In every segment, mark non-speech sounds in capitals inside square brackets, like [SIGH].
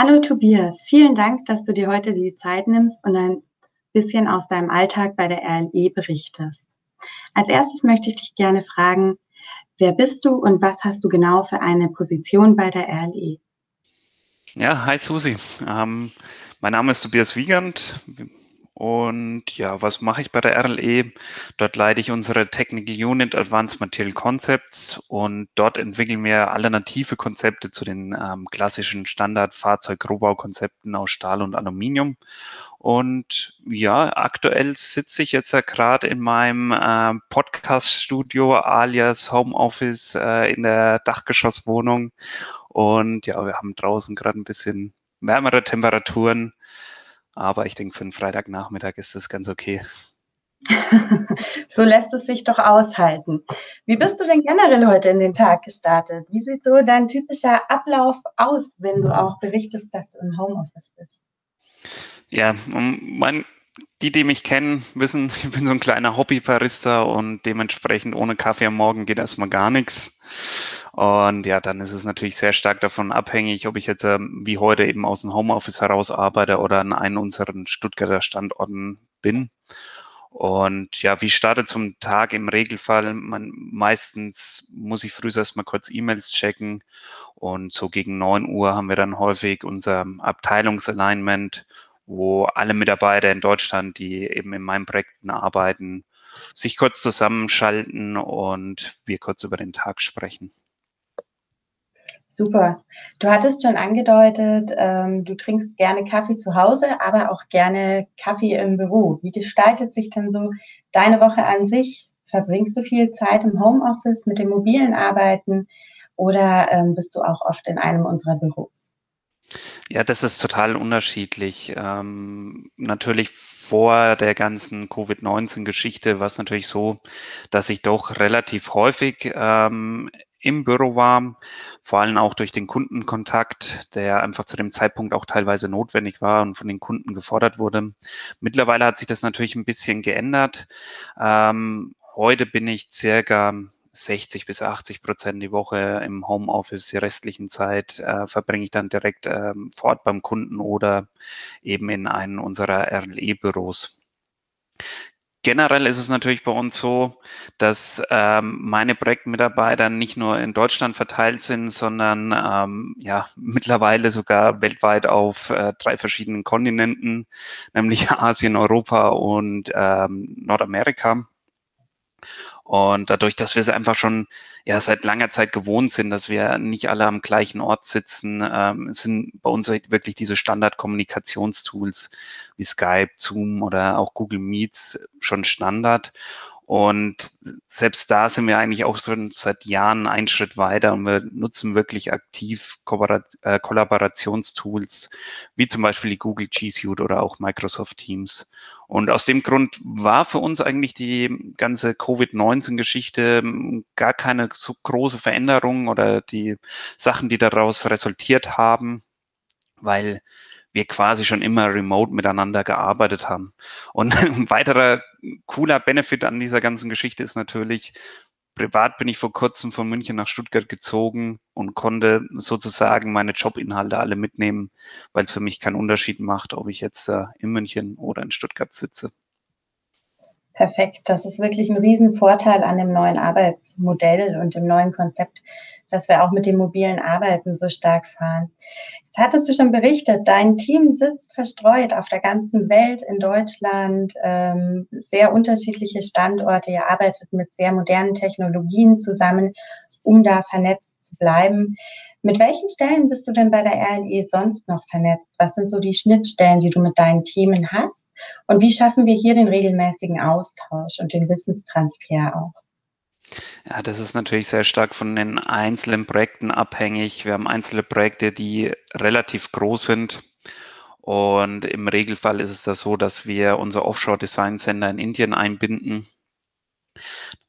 Hallo Tobias, vielen Dank, dass du dir heute die Zeit nimmst und ein bisschen aus deinem Alltag bei der RLE berichtest. Als erstes möchte ich dich gerne fragen, wer bist du und was hast du genau für eine Position bei der RLE? Ja, hi Susi. Ähm, mein Name ist Tobias Wiegand. Und ja, was mache ich bei der RLE? Dort leite ich unsere Technical Unit Advanced Material Concepts und dort entwickeln wir alternative Konzepte zu den ähm, klassischen Standard-Fahrzeug-Rohbaukonzepten aus Stahl und Aluminium. Und ja, aktuell sitze ich jetzt ja gerade in meinem äh, Podcast-Studio alias Homeoffice äh, in der Dachgeschosswohnung. Und ja, wir haben draußen gerade ein bisschen wärmere Temperaturen. Aber ich denke, für einen Freitagnachmittag ist das ganz okay. [LAUGHS] so lässt es sich doch aushalten. Wie bist du denn generell heute in den Tag gestartet? Wie sieht so dein typischer Ablauf aus, wenn du auch berichtest, dass du im Homeoffice bist? Ja, mein, die, die mich kennen, wissen, [LAUGHS] ich bin so ein kleiner Hobby-Barista und dementsprechend ohne Kaffee am Morgen geht erstmal gar nichts. Und ja, dann ist es natürlich sehr stark davon abhängig, ob ich jetzt ähm, wie heute eben aus dem Homeoffice heraus arbeite oder an einem unserer Stuttgarter Standorten bin. Und ja, wie startet zum Tag im Regelfall? Man, meistens muss ich früh erstmal kurz E-Mails checken und so gegen neun Uhr haben wir dann häufig unser Abteilungsalignment, wo alle Mitarbeiter in Deutschland, die eben in meinen Projekten arbeiten, sich kurz zusammenschalten und wir kurz über den Tag sprechen. Super. Du hattest schon angedeutet, ähm, du trinkst gerne Kaffee zu Hause, aber auch gerne Kaffee im Büro. Wie gestaltet sich denn so deine Woche an sich? Verbringst du viel Zeit im Homeoffice mit dem mobilen Arbeiten oder ähm, bist du auch oft in einem unserer Büros? Ja, das ist total unterschiedlich. Ähm, natürlich vor der ganzen Covid-19-Geschichte war es natürlich so, dass ich doch relativ häufig ähm, im Büro war, vor allem auch durch den Kundenkontakt, der einfach zu dem Zeitpunkt auch teilweise notwendig war und von den Kunden gefordert wurde. Mittlerweile hat sich das natürlich ein bisschen geändert. Ähm, heute bin ich circa 60 bis 80 Prozent die Woche im Homeoffice. Die restlichen Zeit äh, verbringe ich dann direkt ähm, vor beim Kunden oder eben in einem unserer RLE-Büros. Generell ist es natürlich bei uns so, dass ähm, meine Projektmitarbeiter nicht nur in Deutschland verteilt sind, sondern ähm, ja mittlerweile sogar weltweit auf äh, drei verschiedenen Kontinenten, nämlich [LAUGHS] Asien, Europa und ähm, Nordamerika. Und dadurch, dass wir es einfach schon ja seit langer Zeit gewohnt sind, dass wir nicht alle am gleichen Ort sitzen, ähm, sind bei uns halt wirklich diese Standard-Kommunikationstools wie Skype, Zoom oder auch Google Meets schon Standard. Und selbst da sind wir eigentlich auch schon seit Jahren einen Schritt weiter und wir nutzen wirklich aktiv äh, Kollaborationstools wie zum Beispiel die Google G Suite oder auch Microsoft Teams. Und aus dem Grund war für uns eigentlich die ganze Covid-19-Geschichte hm, gar keine so große Veränderung oder die Sachen, die daraus resultiert haben, weil wir quasi schon immer remote miteinander gearbeitet haben. Und [LAUGHS] ein weiterer cooler Benefit an dieser ganzen Geschichte ist natürlich, privat bin ich vor kurzem von München nach Stuttgart gezogen und konnte sozusagen meine Jobinhalte alle mitnehmen, weil es für mich keinen Unterschied macht, ob ich jetzt in München oder in Stuttgart sitze. Perfekt. Das ist wirklich ein Riesenvorteil an dem neuen Arbeitsmodell und dem neuen Konzept, dass wir auch mit dem mobilen Arbeiten so stark fahren. Jetzt hattest du schon berichtet, dein Team sitzt verstreut auf der ganzen Welt, in Deutschland, ähm, sehr unterschiedliche Standorte. Ihr arbeitet mit sehr modernen Technologien zusammen, um da vernetzt zu bleiben. Mit welchen Stellen bist du denn bei der RLE sonst noch vernetzt? Was sind so die Schnittstellen, die du mit deinen Themen hast? Und wie schaffen wir hier den regelmäßigen Austausch und den Wissenstransfer auch? Ja, das ist natürlich sehr stark von den einzelnen Projekten abhängig. Wir haben einzelne Projekte, die relativ groß sind. Und im Regelfall ist es da so, dass wir unser Offshore Design Center in Indien einbinden.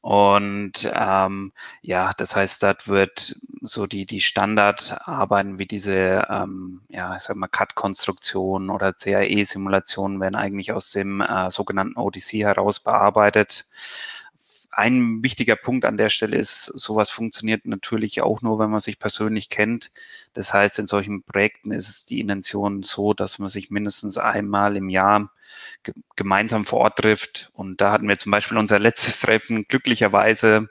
Und ähm, ja, das heißt, dort wird so die, die Standardarbeiten wie diese, ähm, ja, ich sag mal, CAD-Konstruktion oder CAE-Simulationen werden eigentlich aus dem äh, sogenannten ODC heraus bearbeitet. Ein wichtiger Punkt an der Stelle ist, sowas funktioniert natürlich auch nur, wenn man sich persönlich kennt. Das heißt, in solchen Projekten ist es die Intention so, dass man sich mindestens einmal im Jahr gemeinsam vor Ort trifft. Und da hatten wir zum Beispiel unser letztes [LAUGHS] Treffen glücklicherweise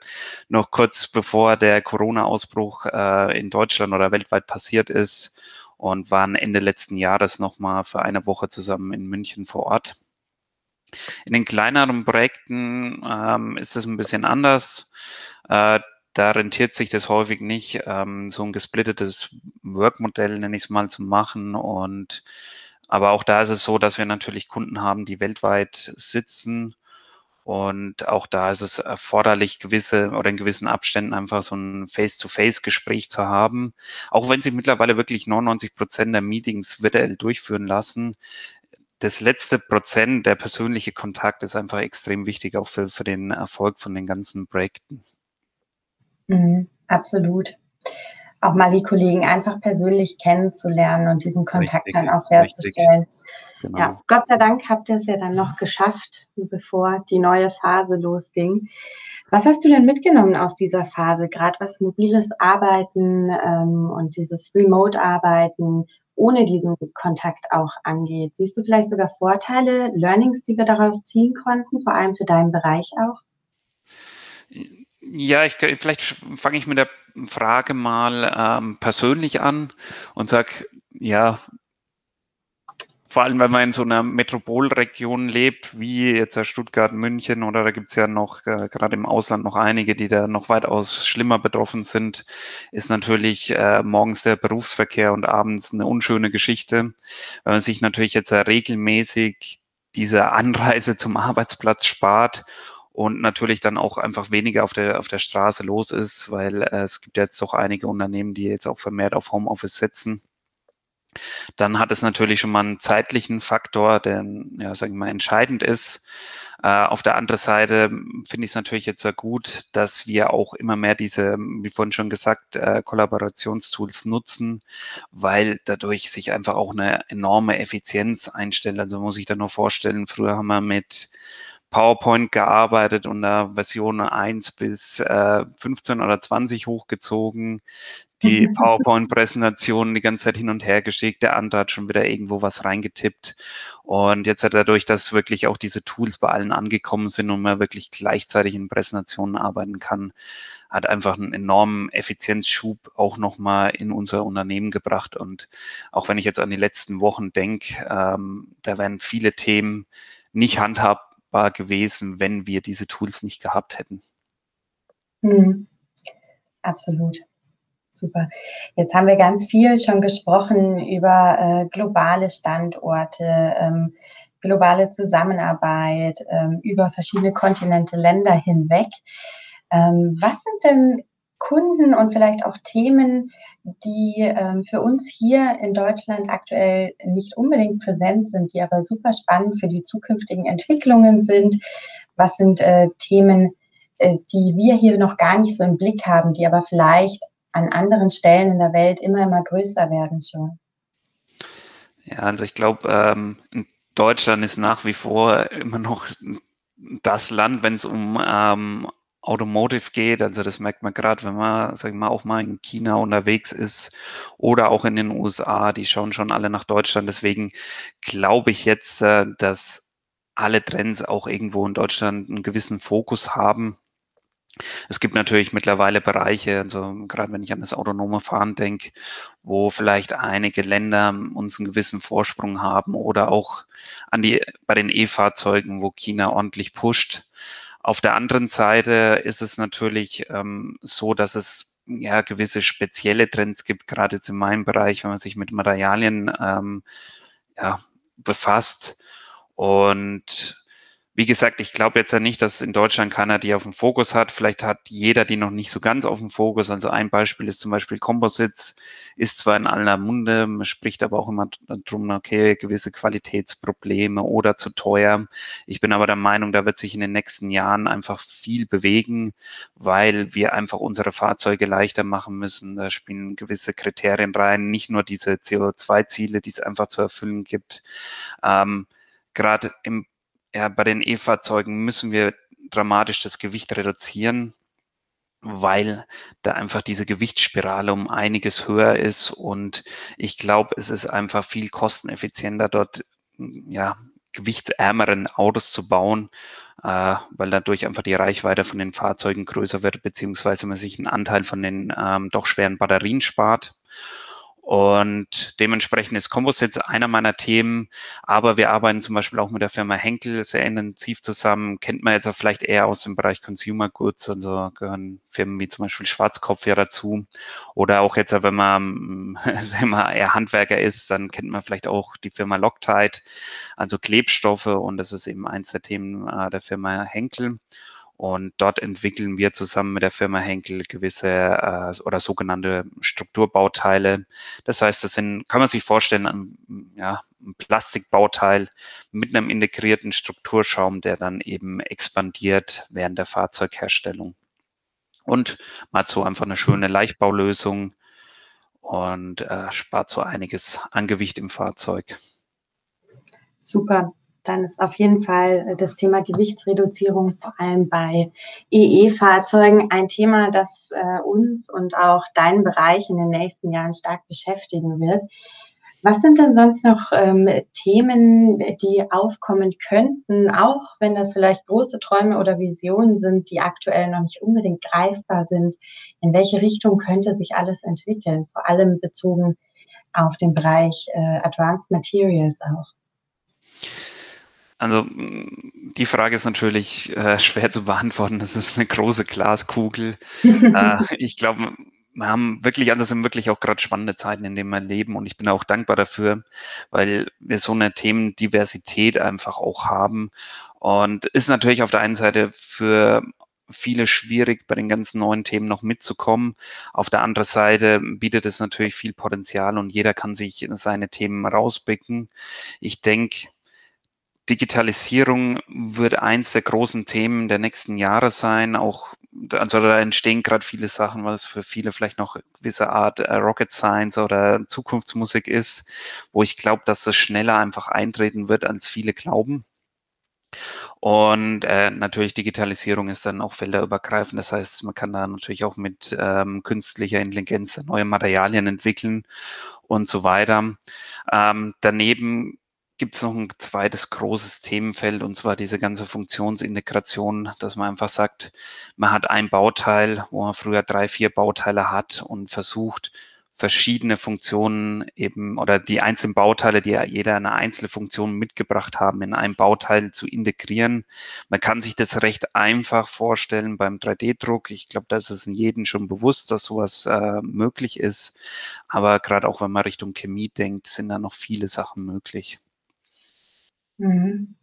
noch kurz bevor der Corona-Ausbruch äh, in Deutschland oder weltweit passiert ist und waren Ende letzten Jahres nochmal für eine Woche zusammen in München vor Ort. In den kleineren Projekten ähm, ist es ein bisschen anders. Äh, da rentiert sich das häufig nicht, ähm, so ein gesplittetes Workmodell, nenne ich es mal, zu machen. Und aber auch da ist es so, dass wir natürlich Kunden haben, die weltweit sitzen. Und auch da ist es erforderlich, gewisse oder in gewissen Abständen einfach so ein Face-to-Face-Gespräch zu haben. Auch wenn sie mittlerweile wirklich 99 Prozent der Meetings virtuell durchführen lassen, das letzte Prozent, der persönliche Kontakt ist einfach extrem wichtig, auch für, für den Erfolg von den ganzen Projekten. Mhm, absolut. Auch mal die Kollegen einfach persönlich kennenzulernen und diesen Kontakt richtig, dann auch herzustellen. Genau. Ja, Gott sei Dank habt ihr es ja dann noch geschafft, bevor die neue Phase losging. Was hast du denn mitgenommen aus dieser Phase, gerade was mobiles Arbeiten ähm, und dieses Remote-Arbeiten ohne diesen Kontakt auch angeht? Siehst du vielleicht sogar Vorteile, Learnings, die wir daraus ziehen konnten, vor allem für deinen Bereich auch? Ja, ich, vielleicht fange ich mit der Frage mal ähm, persönlich an und sage, ja, vor allem, wenn man in so einer Metropolregion lebt, wie jetzt Stuttgart, München oder da gibt es ja noch, äh, gerade im Ausland noch einige, die da noch weitaus schlimmer betroffen sind, ist natürlich äh, morgens der Berufsverkehr und abends eine unschöne Geschichte. Wenn man sich natürlich jetzt äh, regelmäßig diese Anreise zum Arbeitsplatz spart und natürlich dann auch einfach weniger auf der, auf der Straße los ist, weil äh, es gibt jetzt doch einige Unternehmen, die jetzt auch vermehrt auf Homeoffice setzen dann hat es natürlich schon mal einen zeitlichen Faktor, der, ja, sagen wir mal, entscheidend ist. Äh, auf der anderen Seite finde ich es natürlich jetzt sehr gut, dass wir auch immer mehr diese, wie vorhin schon gesagt, äh, Kollaborationstools nutzen, weil dadurch sich einfach auch eine enorme Effizienz einstellt. Also muss ich da nur vorstellen, früher haben wir mit PowerPoint gearbeitet und da Version 1 bis äh, 15 oder 20 hochgezogen, die mhm. PowerPoint-Präsentation die ganze Zeit hin und her geschickt, der andere hat schon wieder irgendwo was reingetippt. Und jetzt hat dadurch, dass wirklich auch diese Tools bei allen angekommen sind und man wirklich gleichzeitig in Präsentationen arbeiten kann, hat einfach einen enormen Effizienzschub auch nochmal in unser Unternehmen gebracht. Und auch wenn ich jetzt an die letzten Wochen denke, ähm, da werden viele Themen nicht handhabbar machbar gewesen, wenn wir diese Tools nicht gehabt hätten. Mhm. Absolut. Super. Jetzt haben wir ganz viel schon gesprochen über äh, globale Standorte, ähm, globale Zusammenarbeit, ähm, über verschiedene Kontinente, Länder hinweg. Ähm, was sind denn Kunden und vielleicht auch Themen, die ähm, für uns hier in Deutschland aktuell nicht unbedingt präsent sind, die aber super spannend für die zukünftigen Entwicklungen sind? Was sind äh, Themen, äh, die wir hier noch gar nicht so im Blick haben, die aber vielleicht an anderen Stellen in der Welt immer, immer größer werden schon? Ja, also ich glaube, ähm, Deutschland ist nach wie vor immer noch das Land, wenn es um ähm, Automotive geht. Also das merkt man gerade, wenn man, sag ich mal, auch mal in China unterwegs ist oder auch in den USA. Die schauen schon alle nach Deutschland. Deswegen glaube ich jetzt, äh, dass alle Trends auch irgendwo in Deutschland einen gewissen Fokus haben. Es gibt natürlich mittlerweile Bereiche, also gerade wenn ich an das autonome Fahren denke, wo vielleicht einige Länder uns einen gewissen Vorsprung haben oder auch an die, bei den E-Fahrzeugen, wo China ordentlich pusht. Auf der anderen Seite ist es natürlich ähm, so, dass es ja gewisse spezielle Trends gibt, gerade jetzt in meinem Bereich, wenn man sich mit Materialien ähm, ja, befasst. Und wie gesagt, ich glaube jetzt ja nicht, dass in Deutschland keiner die auf dem Fokus hat. Vielleicht hat jeder die noch nicht so ganz auf dem Fokus. Also ein Beispiel ist zum Beispiel Composites, ist zwar in aller Munde, man spricht aber auch immer drum, okay, gewisse Qualitätsprobleme oder zu teuer. Ich bin aber der Meinung, da wird sich in den nächsten Jahren einfach viel bewegen, weil wir einfach unsere Fahrzeuge leichter machen müssen. Da spielen gewisse Kriterien rein, nicht nur diese CO2-Ziele, die es einfach zu erfüllen gibt. Ähm, gerade im ja, bei den E-Fahrzeugen müssen wir dramatisch das Gewicht reduzieren, weil da einfach diese Gewichtsspirale um einiges höher ist. Und ich glaube, es ist einfach viel kosteneffizienter, dort ja, gewichtsärmeren Autos zu bauen, äh, weil dadurch einfach die Reichweite von den Fahrzeugen größer wird, beziehungsweise man sich einen Anteil von den ähm, doch schweren Batterien spart. Und dementsprechend ist Composites einer meiner Themen. Aber wir arbeiten zum Beispiel auch mit der Firma Henkel sehr intensiv zusammen. Kennt man jetzt auch vielleicht eher aus dem Bereich Consumer Goods. Also gehören Firmen wie zum Beispiel Schwarzkopf ja dazu. Oder auch jetzt, wenn man [LAUGHS] sagen wir, eher Handwerker ist, dann kennt man vielleicht auch die Firma Loctite, also Klebstoffe. Und das ist eben eins der Themen äh, der Firma Henkel. Und dort entwickeln wir zusammen mit der Firma Henkel gewisse äh, oder sogenannte Strukturbauteile. Das heißt, das sind, kann man sich vorstellen, ein, ja, ein Plastikbauteil mit einem integrierten Strukturschaum, der dann eben expandiert während der Fahrzeugherstellung. Und mal so einfach eine schöne Leichtbaulösung und äh, spart so einiges an Gewicht im Fahrzeug. Super dann ist auf jeden Fall äh, das Thema Gewichtsreduzierung vor allem bei EE-Fahrzeugen ein Thema, das äh, uns und auch deinen Bereich in den nächsten Jahren stark beschäftigen wird. Was sind denn sonst noch ähm, Themen, die aufkommen könnten, auch wenn das vielleicht große Träume oder Visionen sind, die aktuell noch nicht unbedingt greifbar sind? In welche Richtung könnte sich alles entwickeln, vor allem bezogen auf den Bereich äh, Advanced Materials auch? Also mm, die Frage ist natürlich äh, [LAUGHS] schwer zu beantworten. Das ist eine große Glaskugel. [LAUGHS] äh, ich glaube, wir haben wirklich, also sind wirklich auch gerade spannende Zeiten, in denen wir leben und ich bin auch dankbar dafür, weil wir so eine Themendiversität einfach auch haben und ist natürlich auf der einen Seite für viele schwierig, bei den ganzen neuen Themen noch mitzukommen. Auf der anderen Seite bietet es natürlich viel Potenzial und jeder kann sich seine Themen rauspicken. Ich denke, Digitalisierung wird eins der großen Themen der nächsten Jahre sein. Auch, also da entstehen gerade viele Sachen, was für viele vielleicht noch gewisse Art äh, Rocket Science oder Zukunftsmusik ist, wo ich glaube, dass das schneller einfach eintreten wird, als viele glauben. Und äh, natürlich Digitalisierung ist dann auch felderübergreifend. Das heißt, man kann da natürlich auch mit ähm, künstlicher Intelligenz neue Materialien entwickeln und so weiter. Ähm, daneben gibt es noch ein zweites großes Themenfeld und zwar diese ganze Funktionsintegration, dass man einfach sagt, man hat ein Bauteil, wo man früher drei, vier Bauteile hat und versucht, verschiedene Funktionen eben oder die einzelnen Bauteile, die ja jeder eine einzelne Funktion mitgebracht haben, in einem Bauteil zu integrieren. Man kann sich das recht einfach vorstellen beim 3D-Druck. Ich glaube, da ist es in jedem schon bewusst, dass sowas äh, möglich ist. Aber gerade auch wenn man Richtung Chemie denkt, sind da noch viele Sachen möglich. Mhm.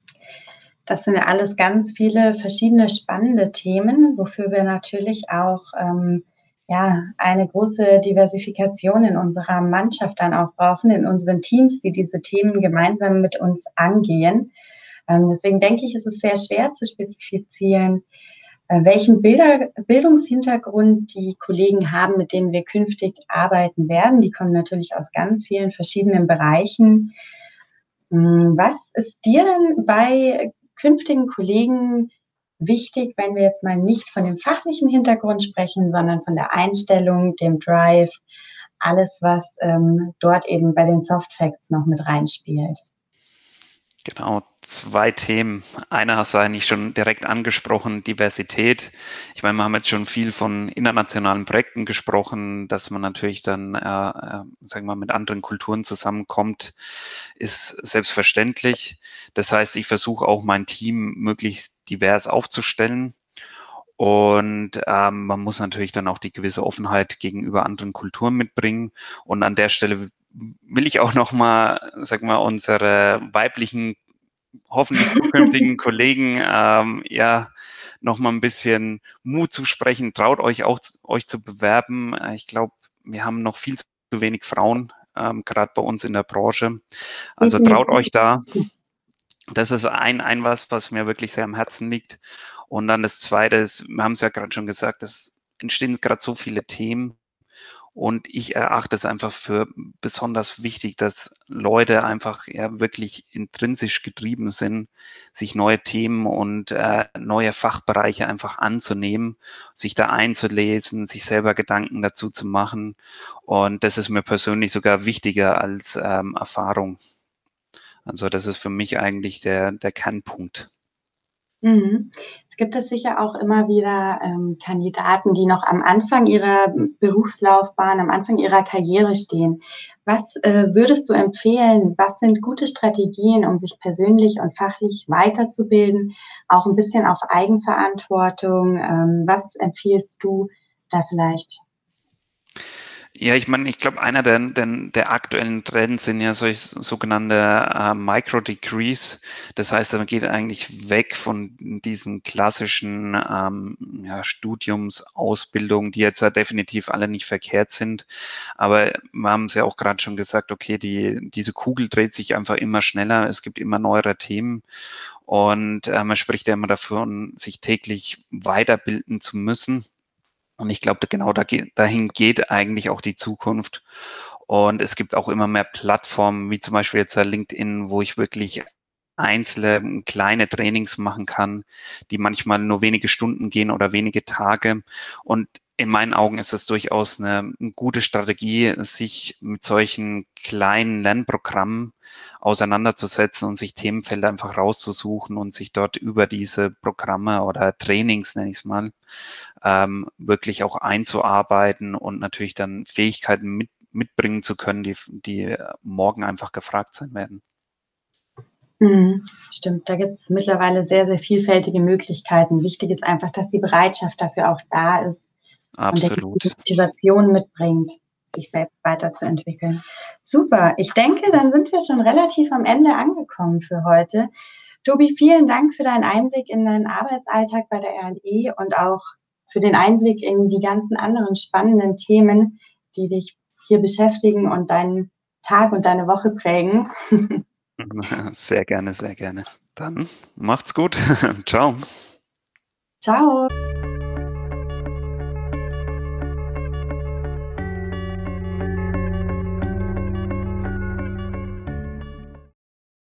Das sind ja alles ganz viele verschiedene spannende Themen, wofür wir natürlich auch ähm, ja, eine große Diversifikation in unserer Mannschaft dann auch brauchen, in unseren Teams, die diese Themen gemeinsam mit uns angehen. Ähm, deswegen denke ich, ist es sehr schwer zu spezifizieren, äh, welchen Bilder, Bildungshintergrund die Kollegen haben, mit denen wir künftig arbeiten werden. Die kommen natürlich aus ganz vielen verschiedenen Bereichen. Hm, was ist dir denn bei künftigen Kollegen wichtig, wenn wir jetzt mal nicht von dem fachlichen Hintergrund sprechen, sondern von der Einstellung, dem Drive, alles, was ähm, dort eben bei den Soft Facts noch mit reinspielt? Genau, zwei Themen. Einer hast du eigentlich schon direkt angesprochen, Diversität. Ich meine, wir haben jetzt schon viel von internationalen Projekten gesprochen, dass man natürlich dann, äh, äh, sagen wir mal, mit anderen Kulturen zusammenkommt, ist selbstverständlich. Das heißt, ich versuche auch mein Team möglichst divers aufzustellen. Und ähm, man muss natürlich dann auch die gewisse Offenheit gegenüber anderen Kulturen mitbringen. Und an der Stelle will ich auch nochmal, sag mal, unsere weiblichen, hoffentlich zukünftigen [LAUGHS] Kollegen, ähm, ja, nochmal ein bisschen Mut zu sprechen. Traut euch auch, euch zu bewerben. Ich glaube, wir haben noch viel zu wenig Frauen, ähm, gerade bei uns in der Branche. Also traut euch da. Das ist ein, ein was, was mir wirklich sehr am Herzen liegt. Und dann das zweite ist, wir haben es ja gerade schon gesagt, es entstehen gerade so viele Themen Und ich erachte es einfach für besonders wichtig, dass Leute einfach ja wirklich intrinsisch getrieben sind, sich neue Themen und äh, neue Fachbereiche einfach anzunehmen, sich da einzulesen, sich selber Gedanken dazu zu machen. Und das ist mir persönlich sogar wichtiger als ähm, Erfahrung. Also das ist für mich eigentlich der, der Kernpunkt. Mhm. Es gibt es sicher auch immer wieder ähm, Kandidaten, die noch am Anfang ihrer Berufslaufbahn, am Anfang ihrer Karriere stehen. Was äh, würdest du empfehlen? Was sind gute Strategien, um sich persönlich und fachlich weiterzubilden? Auch ein bisschen auf Eigenverantwortung. Ähm, was empfiehlst du da vielleicht? Ja, ich meine, ich glaube, einer der, der, der aktuellen Trends sind ja solche sogenannte äh, Micro-Degrees. Das heißt, man geht eigentlich weg von diesen klassischen ähm, ja, Studiumsausbildungen, die jetzt ja definitiv alle nicht verkehrt sind. Aber wir haben es ja auch gerade schon gesagt, okay, die, diese Kugel dreht sich einfach immer schneller. Es gibt immer neuere Themen. Und äh, man spricht ja immer davon, sich täglich weiterbilden zu müssen. Und ich glaube, genau dahin geht eigentlich auch die Zukunft. Und es gibt auch immer mehr Plattformen, wie zum Beispiel jetzt LinkedIn, wo ich wirklich einzelne kleine Trainings machen kann, die manchmal nur wenige Stunden gehen oder wenige Tage. Und in meinen Augen ist das durchaus eine, eine gute Strategie, sich mit solchen kleinen Lernprogrammen auseinanderzusetzen und sich Themenfelder einfach rauszusuchen und sich dort über diese Programme oder Trainings, nenne ich es mal, ähm, wirklich auch einzuarbeiten und natürlich dann Fähigkeiten mit, mitbringen zu können, die, die morgen einfach gefragt sein werden. Mhm, stimmt, da gibt es mittlerweile sehr, sehr vielfältige Möglichkeiten. Wichtig ist einfach, dass die Bereitschaft dafür auch da ist Absolut. und die Motivation mitbringt, sich selbst weiterzuentwickeln. Super, ich denke, dann sind wir schon relativ am Ende angekommen für heute. Tobi, vielen Dank für deinen Einblick in deinen Arbeitsalltag bei der RLE und auch für den Einblick in die ganzen anderen spannenden Themen, die dich hier beschäftigen und deinen Tag und deine Woche prägen. [LAUGHS] Sehr gerne, sehr gerne. Dann macht's gut. [LAUGHS] Ciao. Ciao.